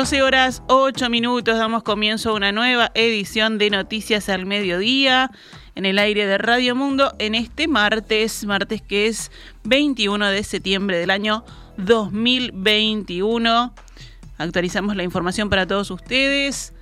12 horas 8 minutos, damos comienzo a una nueva edición de Noticias al Mediodía en el aire de Radio Mundo en este martes, martes que es 21 de septiembre del año 2021. Actualizamos la información para todos ustedes.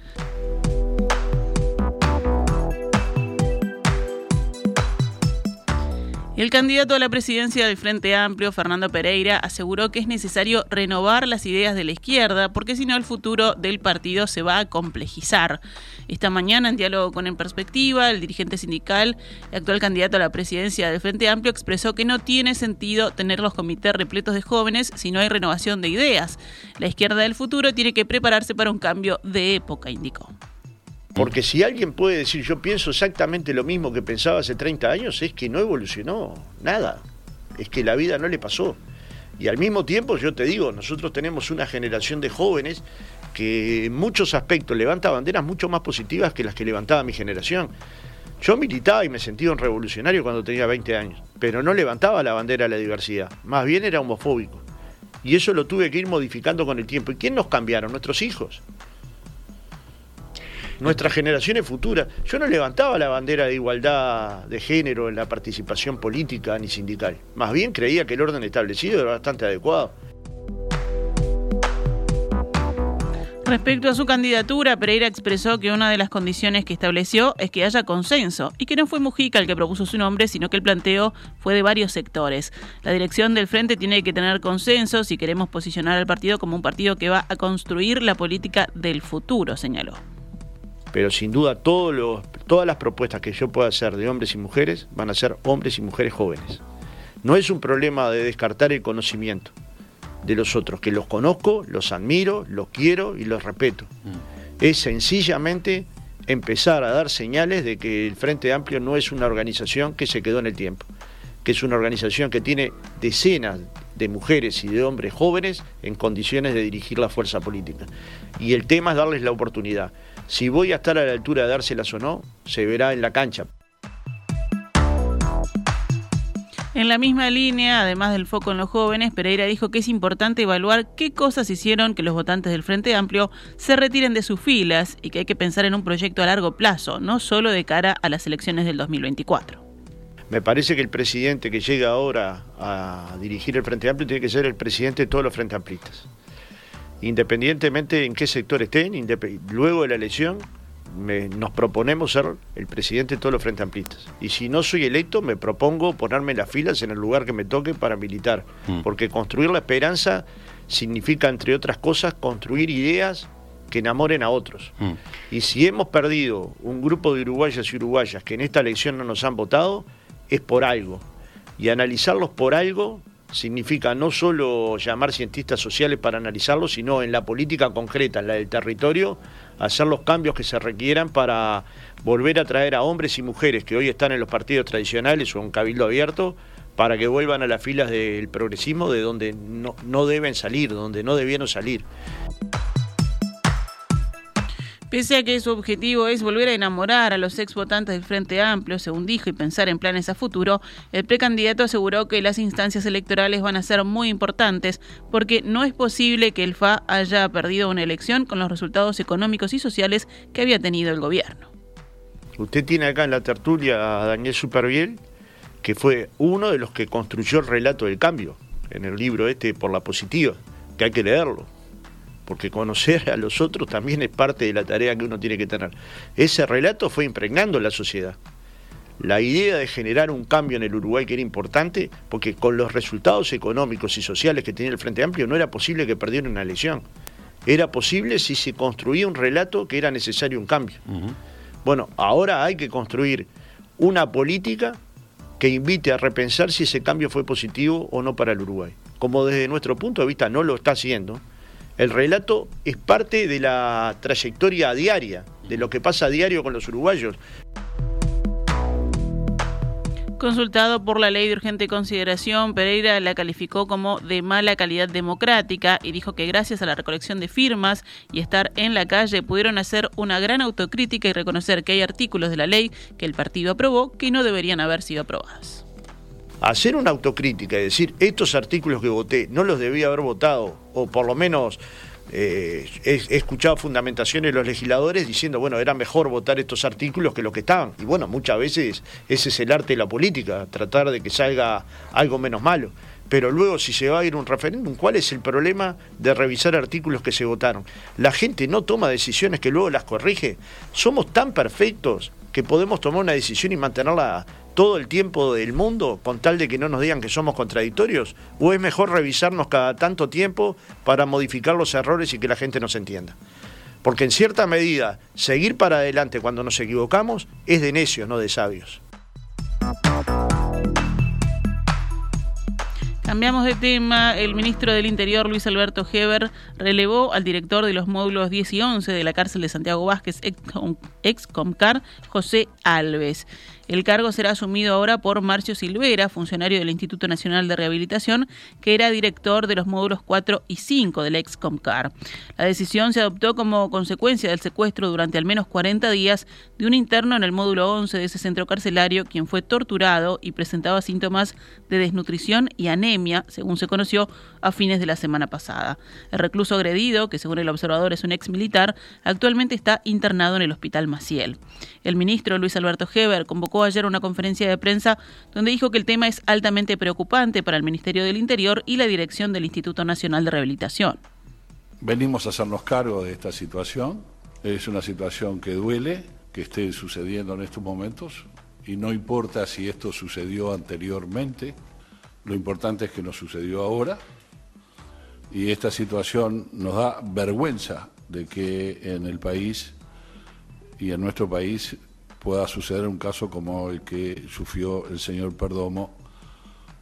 El candidato a la presidencia del Frente Amplio, Fernando Pereira, aseguró que es necesario renovar las ideas de la izquierda, porque si no el futuro del partido se va a complejizar. Esta mañana, en diálogo con En Perspectiva, el dirigente sindical y actual candidato a la presidencia del Frente Amplio expresó que no tiene sentido tener los comités repletos de jóvenes si no hay renovación de ideas. La izquierda del futuro tiene que prepararse para un cambio de época, indicó. Porque si alguien puede decir yo pienso exactamente lo mismo que pensaba hace 30 años, es que no evolucionó nada. Es que la vida no le pasó. Y al mismo tiempo, yo te digo, nosotros tenemos una generación de jóvenes que en muchos aspectos levanta banderas mucho más positivas que las que levantaba mi generación. Yo militaba y me sentía un revolucionario cuando tenía 20 años, pero no levantaba la bandera de la diversidad, más bien era homofóbico. Y eso lo tuve que ir modificando con el tiempo. ¿Y quién nos cambiaron? Nuestros hijos nuestras generaciones futuras. Yo no levantaba la bandera de igualdad de género en la participación política ni sindical. Más bien creía que el orden establecido era bastante adecuado. Respecto a su candidatura, Pereira expresó que una de las condiciones que estableció es que haya consenso y que no fue Mujica el que propuso su nombre, sino que el planteo fue de varios sectores. La dirección del frente tiene que tener consenso si queremos posicionar al partido como un partido que va a construir la política del futuro, señaló pero sin duda todas las propuestas que yo pueda hacer de hombres y mujeres van a ser hombres y mujeres jóvenes. No es un problema de descartar el conocimiento de los otros, que los conozco, los admiro, los quiero y los respeto. Mm. Es sencillamente empezar a dar señales de que el Frente Amplio no es una organización que se quedó en el tiempo, que es una organización que tiene decenas de mujeres y de hombres jóvenes en condiciones de dirigir la fuerza política. Y el tema es darles la oportunidad. Si voy a estar a la altura de dárselas o no, se verá en la cancha. En la misma línea, además del foco en los jóvenes, Pereira dijo que es importante evaluar qué cosas hicieron que los votantes del Frente Amplio se retiren de sus filas y que hay que pensar en un proyecto a largo plazo, no solo de cara a las elecciones del 2024. Me parece que el presidente que llega ahora a dirigir el Frente Amplio tiene que ser el presidente de todos los Frente Amplistas. Independientemente en qué sector estén, luego de la elección nos proponemos ser el presidente de todos los Frente Amplistas. Y si no soy electo, me propongo ponerme las filas en el lugar que me toque para militar. Mm. Porque construir la esperanza significa, entre otras cosas, construir ideas que enamoren a otros. Mm. Y si hemos perdido un grupo de uruguayas y uruguayas que en esta elección no nos han votado, es por algo. Y analizarlos por algo significa no solo llamar cientistas sociales para analizarlos, sino en la política concreta, en la del territorio, hacer los cambios que se requieran para volver a traer a hombres y mujeres que hoy están en los partidos tradicionales o en cabildo abierto, para que vuelvan a las filas del progresismo de donde no, no deben salir, donde no debieron salir. Pese a que su objetivo es volver a enamorar a los ex votantes del Frente Amplio, según dijo, y pensar en planes a futuro, el precandidato aseguró que las instancias electorales van a ser muy importantes porque no es posible que el FA haya perdido una elección con los resultados económicos y sociales que había tenido el gobierno. Usted tiene acá en la tertulia a Daniel Superviel, que fue uno de los que construyó el relato del cambio en el libro este por la positiva, que hay que leerlo porque conocer a los otros también es parte de la tarea que uno tiene que tener. Ese relato fue impregnando la sociedad. La idea de generar un cambio en el Uruguay que era importante, porque con los resultados económicos y sociales que tenía el Frente Amplio no era posible que perdiera una elección. Era posible si se construía un relato que era necesario un cambio. Bueno, ahora hay que construir una política que invite a repensar si ese cambio fue positivo o no para el Uruguay. Como desde nuestro punto de vista no lo está haciendo, el relato es parte de la trayectoria diaria, de lo que pasa a diario con los uruguayos. Consultado por la ley de urgente consideración, Pereira la calificó como de mala calidad democrática y dijo que gracias a la recolección de firmas y estar en la calle pudieron hacer una gran autocrítica y reconocer que hay artículos de la ley que el partido aprobó que no deberían haber sido aprobados. Hacer una autocrítica y decir estos artículos que voté no los debía haber votado o por lo menos eh, he, escuchado fundamentaciones de los legisladores diciendo, bueno, era mejor votar estos artículos que los que estaban. Y bueno, muchas veces ese es el arte de la política, tratar de que salga algo menos malo. Pero luego, si se va a ir un referéndum, ¿cuál es el problema de revisar artículos que se votaron? La gente no toma decisiones que luego las corrige. Somos tan perfectos que podemos tomar una decisión y mantenerla todo el tiempo del mundo con tal de que no nos digan que somos contradictorios? ¿O es mejor revisarnos cada tanto tiempo para modificar los errores y que la gente nos entienda? Porque en cierta medida, seguir para adelante cuando nos equivocamos es de necios, no de sabios. Cambiamos de tema. El ministro del Interior, Luis Alberto Heber, relevó al director de los módulos 10 y 11 de la cárcel de Santiago Vázquez, ex Comcar, José Alves. El cargo será asumido ahora por Marcio Silvera, funcionario del Instituto Nacional de Rehabilitación, que era director de los módulos 4 y 5 del ex Comcar. La decisión se adoptó como consecuencia del secuestro durante al menos 40 días de un interno en el módulo 11 de ese centro carcelario, quien fue torturado y presentaba síntomas de desnutrición y anemia, según se conoció a fines de la semana pasada. El recluso agredido, que según el observador es un ex militar, actualmente está internado en el Hospital Maciel. El ministro Luis Alberto Heber convocó ayer una conferencia de prensa donde dijo que el tema es altamente preocupante para el Ministerio del Interior y la dirección del Instituto Nacional de Rehabilitación. Venimos a hacernos cargo de esta situación. Es una situación que duele que esté sucediendo en estos momentos y no importa si esto sucedió anteriormente, lo importante es que nos sucedió ahora y esta situación nos da vergüenza de que en el país y en nuestro país pueda suceder un caso como el que sufrió el señor Perdomo,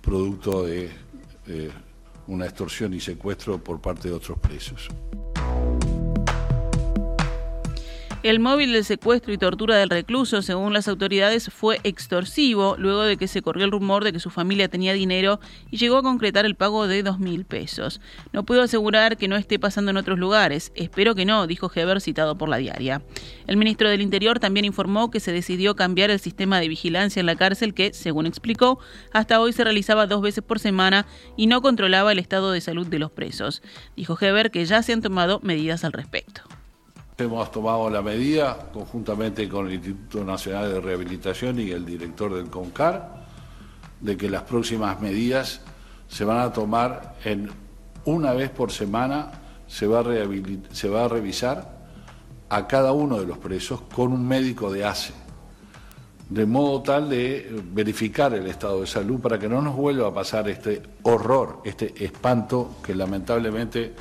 producto de una extorsión y secuestro por parte de otros presos. El móvil del secuestro y tortura del recluso, según las autoridades, fue extorsivo luego de que se corrió el rumor de que su familia tenía dinero y llegó a concretar el pago de dos mil pesos. No puedo asegurar que no esté pasando en otros lugares. Espero que no, dijo Heber citado por la diaria. El ministro del Interior también informó que se decidió cambiar el sistema de vigilancia en la cárcel que, según explicó, hasta hoy se realizaba dos veces por semana y no controlaba el estado de salud de los presos. Dijo Heber que ya se han tomado medidas al respecto. Hemos tomado la medida conjuntamente con el Instituto Nacional de Rehabilitación y el director del CONCAR de que las próximas medidas se van a tomar en una vez por semana, se va a, revisar a cada uno de los presos con un médico de ACE, de modo tal de verificar el estado de salud para que no nos vuelva a pasar este horror, este espanto que lamentablemente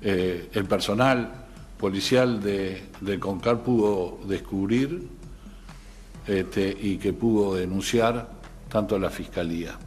eh, el personal policial de, CONCAR pudo descubrir este, y que pudo denunciar tanto a la Fiscalía.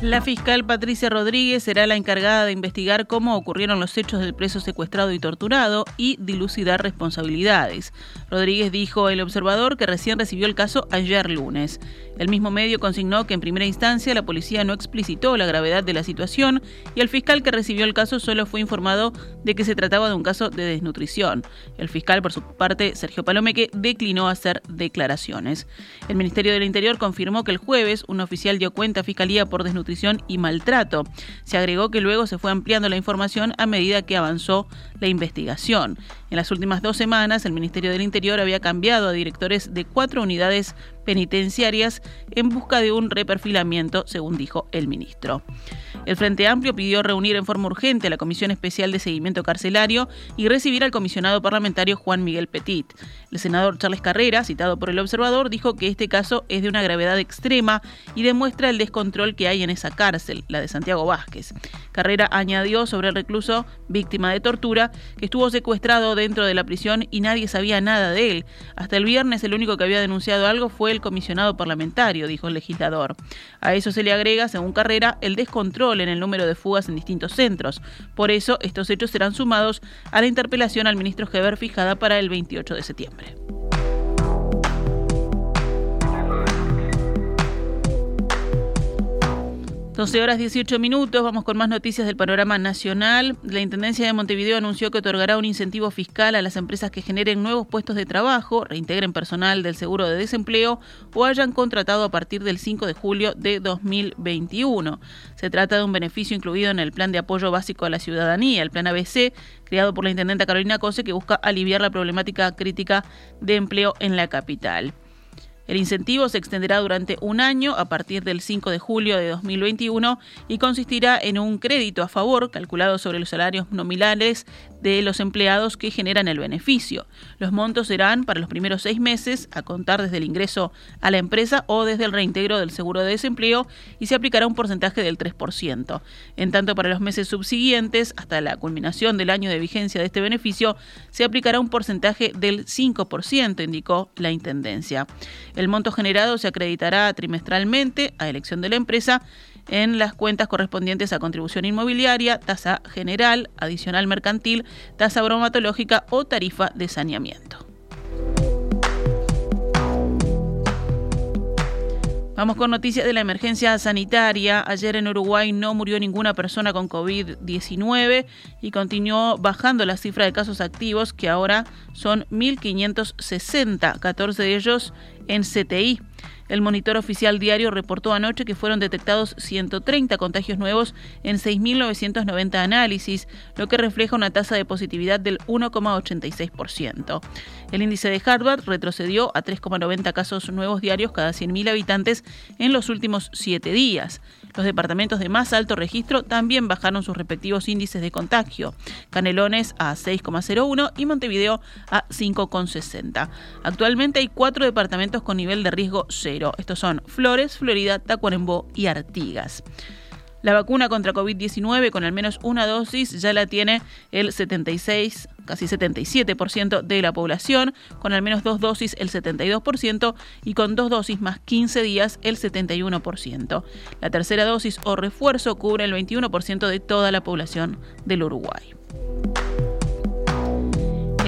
La fiscal Patricia Rodríguez será la encargada de investigar cómo ocurrieron los hechos del preso secuestrado y torturado y dilucidar responsabilidades. Rodríguez dijo el observador que recién recibió el caso ayer lunes. El mismo medio consignó que en primera instancia la policía no explicitó la gravedad de la situación y el fiscal que recibió el caso solo fue informado de que se trataba de un caso de desnutrición. El fiscal, por su parte, Sergio Palomeque, declinó hacer declaraciones. El Ministerio del Interior confirmó que el jueves un oficial dio cuenta a Fiscalía por desnutrición y maltrato. Se agregó que luego se fue ampliando la información a medida que avanzó la investigación. En las últimas dos semanas, el Ministerio del Interior había cambiado a directores de cuatro unidades penitenciarias en busca de un reperfilamiento, según dijo el ministro. El Frente Amplio pidió reunir en forma urgente a la Comisión Especial de Seguimiento Carcelario y recibir al comisionado parlamentario Juan Miguel Petit. El senador Charles Carrera, citado por el observador, dijo que este caso es de una gravedad extrema y demuestra el descontrol que hay en esa cárcel, la de Santiago Vázquez. Carrera añadió sobre el recluso, víctima de tortura, que estuvo secuestrado dentro de la prisión y nadie sabía nada de él. Hasta el viernes el único que había denunciado algo fue el comisionado parlamentario, dijo el legislador. A eso se le agrega, según Carrera, el descontrol en el número de fugas en distintos centros. Por eso, estos hechos serán sumados a la interpelación al ministro Heber fijada para el 28 de septiembre. 12 horas 18 minutos, vamos con más noticias del panorama nacional. La Intendencia de Montevideo anunció que otorgará un incentivo fiscal a las empresas que generen nuevos puestos de trabajo, reintegren personal del seguro de desempleo o hayan contratado a partir del 5 de julio de 2021. Se trata de un beneficio incluido en el Plan de Apoyo Básico a la Ciudadanía, el Plan ABC, creado por la Intendenta Carolina Cose, que busca aliviar la problemática crítica de empleo en la capital. El incentivo se extenderá durante un año a partir del 5 de julio de 2021 y consistirá en un crédito a favor calculado sobre los salarios nominales de los empleados que generan el beneficio. Los montos serán para los primeros seis meses a contar desde el ingreso a la empresa o desde el reintegro del seguro de desempleo y se aplicará un porcentaje del 3%. En tanto, para los meses subsiguientes, hasta la culminación del año de vigencia de este beneficio, se aplicará un porcentaje del 5%, indicó la Intendencia. El monto generado se acreditará trimestralmente a elección de la empresa en las cuentas correspondientes a contribución inmobiliaria, tasa general, adicional mercantil, tasa bromatológica o tarifa de saneamiento. Vamos con noticias de la emergencia sanitaria. Ayer en Uruguay no murió ninguna persona con COVID-19 y continuó bajando la cifra de casos activos, que ahora son 1.560, 14 de ellos en CTI. El monitor oficial diario reportó anoche que fueron detectados 130 contagios nuevos en 6.990 análisis, lo que refleja una tasa de positividad del 1,86%. El índice de Harvard retrocedió a 3,90 casos nuevos diarios cada 100.000 habitantes en los últimos siete días. Los departamentos de más alto registro también bajaron sus respectivos índices de contagio. Canelones a 6,01 y Montevideo a 5,60. Actualmente hay cuatro departamentos con nivel de riesgo cero. Estos son Flores, Florida, Tacuarembó y Artigas. La vacuna contra COVID-19 con al menos una dosis ya la tiene el 76, casi 77% de la población, con al menos dos dosis el 72% y con dos dosis más 15 días el 71%. La tercera dosis o refuerzo cubre el 21% de toda la población del Uruguay.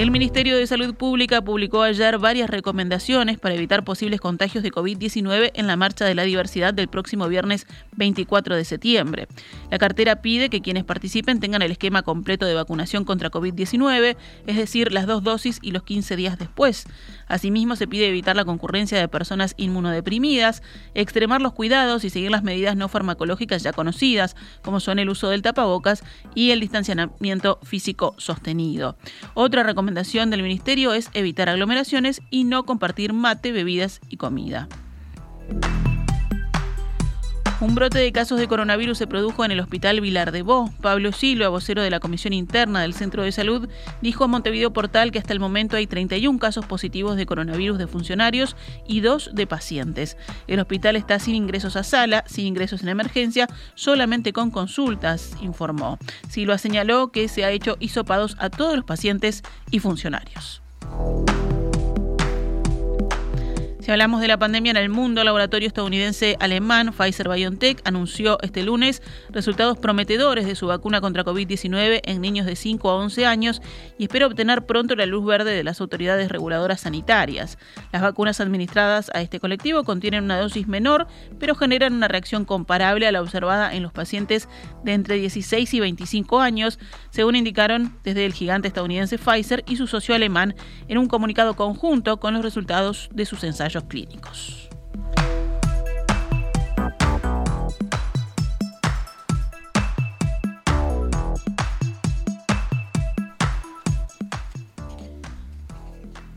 El Ministerio de Salud Pública publicó ayer varias recomendaciones para evitar posibles contagios de COVID-19 en la Marcha de la Diversidad del próximo viernes 24 de septiembre. La cartera pide que quienes participen tengan el esquema completo de vacunación contra COVID-19, es decir, las dos dosis y los 15 días después. Asimismo, se pide evitar la concurrencia de personas inmunodeprimidas, extremar los cuidados y seguir las medidas no farmacológicas ya conocidas, como son el uso del tapabocas y el distanciamiento físico sostenido. Otra recomendación recomendación del Ministerio es evitar aglomeraciones y no compartir mate, bebidas y comida. Un brote de casos de coronavirus se produjo en el Hospital Vilar de Bo. Pablo Silva, vocero de la Comisión Interna del Centro de Salud, dijo a Montevideo Portal que hasta el momento hay 31 casos positivos de coronavirus de funcionarios y dos de pacientes. El hospital está sin ingresos a sala, sin ingresos en emergencia, solamente con consultas, informó. Silva señaló que se ha hecho hisopados a todos los pacientes y funcionarios. Si hablamos de la pandemia en el mundo, el laboratorio estadounidense alemán Pfizer BioNTech anunció este lunes resultados prometedores de su vacuna contra COVID-19 en niños de 5 a 11 años y espera obtener pronto la luz verde de las autoridades reguladoras sanitarias. Las vacunas administradas a este colectivo contienen una dosis menor, pero generan una reacción comparable a la observada en los pacientes de entre 16 y 25 años, según indicaron desde el gigante estadounidense Pfizer y su socio alemán en un comunicado conjunto con los resultados de sus ensayos clínicos.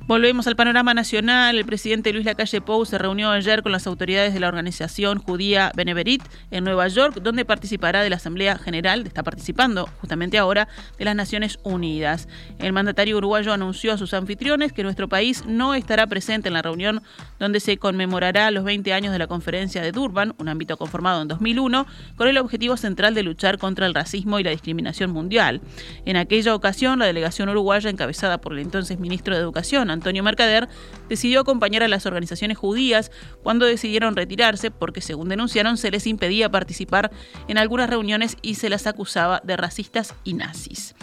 Volvemos al panorama nacional. El presidente Luis Lacalle Pou se reunió ayer con las autoridades de la organización judía Beneverit en Nueva York, donde participará de la Asamblea General, está participando justamente ahora, de las Naciones Unidas. El mandatario uruguayo anunció a sus anfitriones que nuestro país no estará presente en la reunión donde se conmemorará los 20 años de la conferencia de Durban, un ámbito conformado en 2001, con el objetivo central de luchar contra el racismo y la discriminación mundial. En aquella ocasión, la delegación uruguaya, encabezada por el entonces ministro de Educación, Antonio Mercader, decidió acompañar a las organizaciones judías cuando decidieron retirarse porque, según denunciaron, se les impedía participar en algunas reuniones y se las acusaba de racistas y nazis.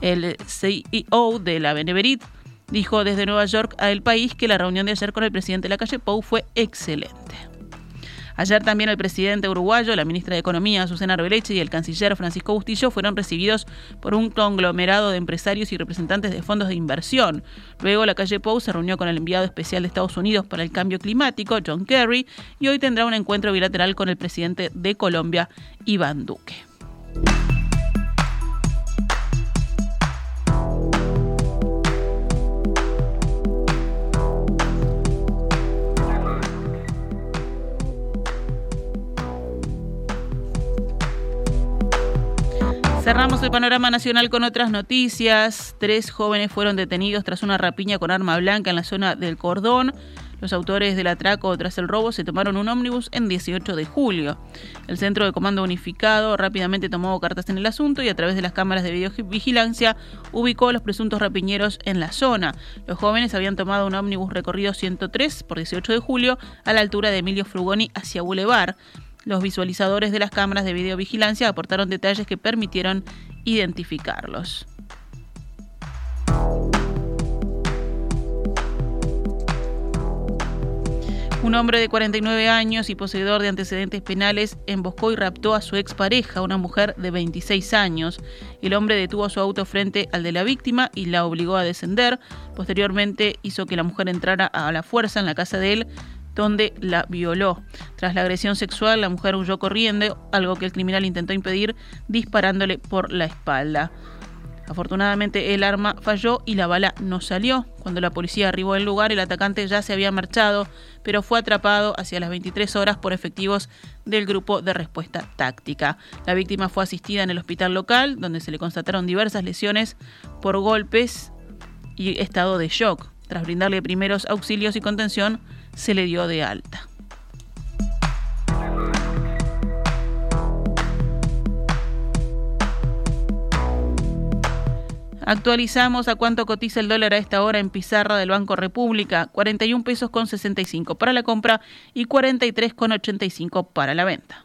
El CEO de la Beneverit dijo desde Nueva York a El País que la reunión de ayer con el presidente de la calle Pou fue excelente. Ayer también el presidente uruguayo, la ministra de Economía, Susana Arbeleche, y el canciller Francisco Bustillo fueron recibidos por un conglomerado de empresarios y representantes de fondos de inversión. Luego, la calle Pou se reunió con el enviado especial de Estados Unidos para el cambio climático, John Kerry, y hoy tendrá un encuentro bilateral con el presidente de Colombia, Iván Duque. Cerramos el panorama nacional con otras noticias. Tres jóvenes fueron detenidos tras una rapiña con arma blanca en la zona del Cordón. Los autores del atraco tras el robo se tomaron un ómnibus en 18 de julio. El Centro de Comando Unificado rápidamente tomó cartas en el asunto y a través de las cámaras de videovigilancia ubicó a los presuntos rapiñeros en la zona. Los jóvenes habían tomado un ómnibus recorrido 103 por 18 de julio a la altura de Emilio Frugoni hacia Boulevard. Los visualizadores de las cámaras de videovigilancia aportaron detalles que permitieron identificarlos. Un hombre de 49 años y poseedor de antecedentes penales emboscó y raptó a su expareja, una mujer de 26 años. El hombre detuvo su auto frente al de la víctima y la obligó a descender. Posteriormente hizo que la mujer entrara a la fuerza en la casa de él, donde la violó. Tras la agresión sexual, la mujer huyó corriendo, algo que el criminal intentó impedir disparándole por la espalda. Afortunadamente el arma falló y la bala no salió. Cuando la policía arribó al lugar, el atacante ya se había marchado, pero fue atrapado hacia las 23 horas por efectivos del grupo de respuesta táctica. La víctima fue asistida en el hospital local, donde se le constataron diversas lesiones por golpes y estado de shock. Tras brindarle primeros auxilios y contención, se le dio de alta. Actualizamos a cuánto cotiza el dólar a esta hora en pizarra del Banco República, 41 pesos con 65 para la compra y 43 con 85 para la venta.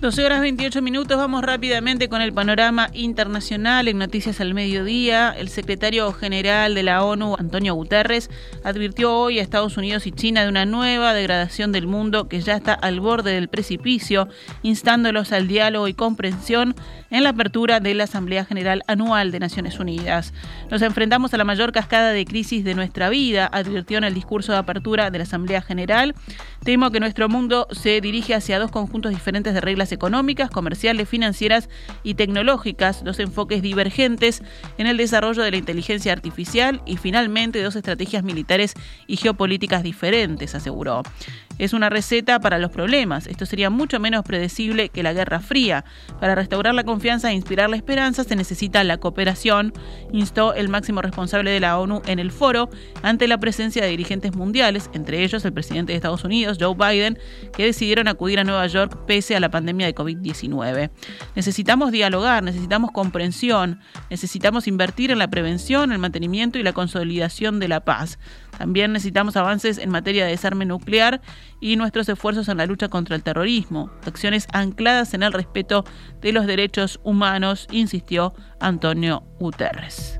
12 horas 28 minutos, vamos rápidamente con el panorama internacional en Noticias al Mediodía. El secretario general de la ONU, Antonio Guterres, advirtió hoy a Estados Unidos y China de una nueva degradación del mundo que ya está al borde del precipicio, instándolos al diálogo y comprensión en la apertura de la Asamblea General Anual de Naciones Unidas. Nos enfrentamos a la mayor cascada de crisis de nuestra vida, advirtió en el discurso de apertura de la Asamblea General. Temo que nuestro mundo se dirige hacia dos conjuntos diferentes de reglas económicas, comerciales, financieras y tecnológicas, dos enfoques divergentes en el desarrollo de la inteligencia artificial y finalmente dos estrategias militares y geopolíticas diferentes, aseguró. Es una receta para los problemas. Esto sería mucho menos predecible que la Guerra Fría. Para restaurar la confianza e inspirar la esperanza se necesita la cooperación, instó el máximo responsable de la ONU en el foro ante la presencia de dirigentes mundiales, entre ellos el presidente de Estados Unidos, Joe Biden, que decidieron acudir a Nueva York pese a la pandemia de COVID-19. Necesitamos dialogar, necesitamos comprensión, necesitamos invertir en la prevención, el mantenimiento y la consolidación de la paz. También necesitamos avances en materia de desarme nuclear y nuestros esfuerzos en la lucha contra el terrorismo, acciones ancladas en el respeto de los derechos humanos, insistió Antonio Guterres.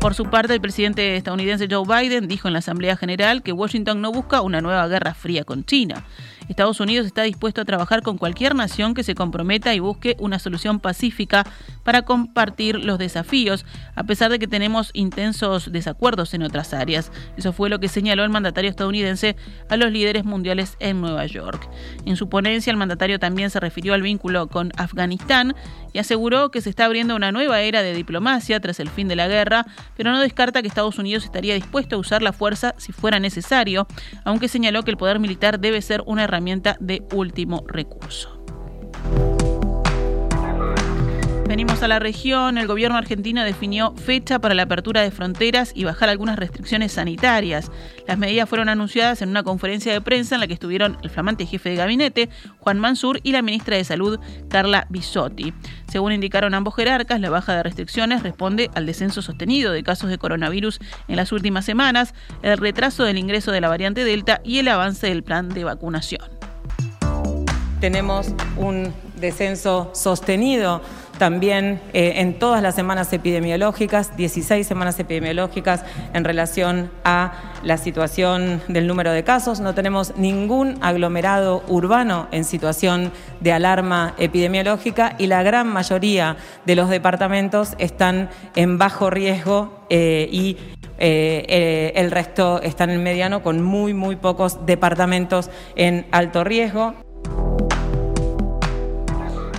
Por su parte, el presidente estadounidense Joe Biden dijo en la Asamblea General que Washington no busca una nueva guerra fría con China. Estados Unidos está dispuesto a trabajar con cualquier nación que se comprometa y busque una solución pacífica para compartir los desafíos, a pesar de que tenemos intensos desacuerdos en otras áreas. Eso fue lo que señaló el mandatario estadounidense a los líderes mundiales en Nueva York. En su ponencia, el mandatario también se refirió al vínculo con Afganistán y aseguró que se está abriendo una nueva era de diplomacia tras el fin de la guerra, pero no descarta que Estados Unidos estaría dispuesto a usar la fuerza si fuera necesario, aunque señaló que el poder militar debe ser una herramienta de último recurso. Venimos a la región. El gobierno argentino definió fecha para la apertura de fronteras y bajar algunas restricciones sanitarias. Las medidas fueron anunciadas en una conferencia de prensa en la que estuvieron el flamante jefe de gabinete, Juan Mansur, y la ministra de Salud, Carla Bisotti. Según indicaron ambos jerarcas, la baja de restricciones responde al descenso sostenido de casos de coronavirus en las últimas semanas, el retraso del ingreso de la variante Delta y el avance del plan de vacunación. Tenemos un descenso sostenido también eh, en todas las semanas epidemiológicas, 16 semanas epidemiológicas en relación a la situación del número de casos. No tenemos ningún aglomerado urbano en situación de alarma epidemiológica y la gran mayoría de los departamentos están en bajo riesgo eh, y eh, el resto está en mediano con muy, muy pocos departamentos en alto riesgo.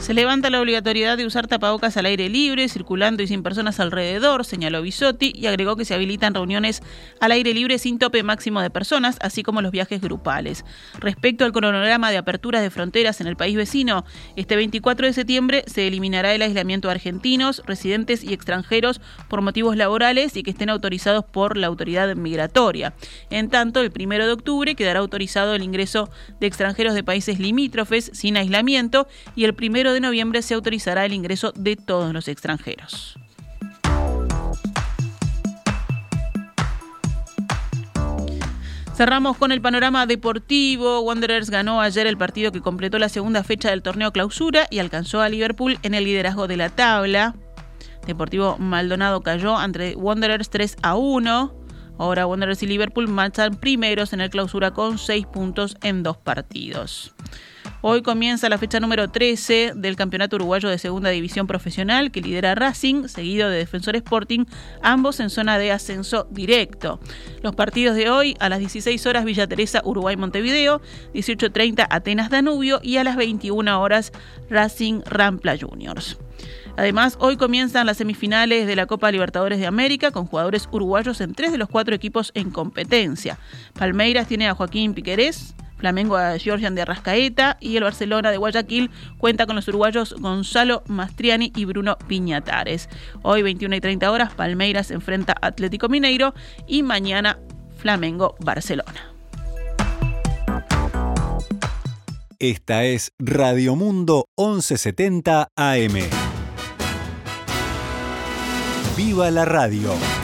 Se levanta la obligatoriedad de usar tapabocas al aire libre, circulando y sin personas alrededor, señaló Bisotti, y agregó que se habilitan reuniones al aire libre sin tope máximo de personas, así como los viajes grupales. Respecto al cronograma de aperturas de fronteras en el país vecino, este 24 de septiembre se eliminará el aislamiento de argentinos, residentes y extranjeros por motivos laborales y que estén autorizados por la autoridad migratoria. En tanto, el 1 de octubre quedará autorizado el ingreso de extranjeros de países limítrofes sin aislamiento y el primero noviembre se autorizará el ingreso de todos los extranjeros. Cerramos con el panorama deportivo. Wanderers ganó ayer el partido que completó la segunda fecha del torneo clausura y alcanzó a Liverpool en el liderazgo de la tabla. Deportivo Maldonado cayó ante Wanderers 3 a 1. Ahora Wanderers y Liverpool marchan primeros en el clausura con 6 puntos en dos partidos. Hoy comienza la fecha número 13 del Campeonato Uruguayo de Segunda División Profesional que lidera Racing, seguido de Defensor Sporting, ambos en zona de ascenso directo. Los partidos de hoy a las 16 horas Villa Teresa, Uruguay Montevideo, 18.30 Atenas Danubio y a las 21 horas Racing Rampla Juniors. Además, hoy comienzan las semifinales de la Copa Libertadores de América con jugadores uruguayos en tres de los cuatro equipos en competencia. Palmeiras tiene a Joaquín Piquerés, Flamengo a Georgian de Arrascaeta y el Barcelona de Guayaquil cuenta con los uruguayos Gonzalo Mastriani y Bruno Piñatares. Hoy 21 y 30 horas Palmeiras enfrenta Atlético Mineiro y mañana Flamengo Barcelona. Esta es Radio Mundo 1170 AM. ¡Viva la radio!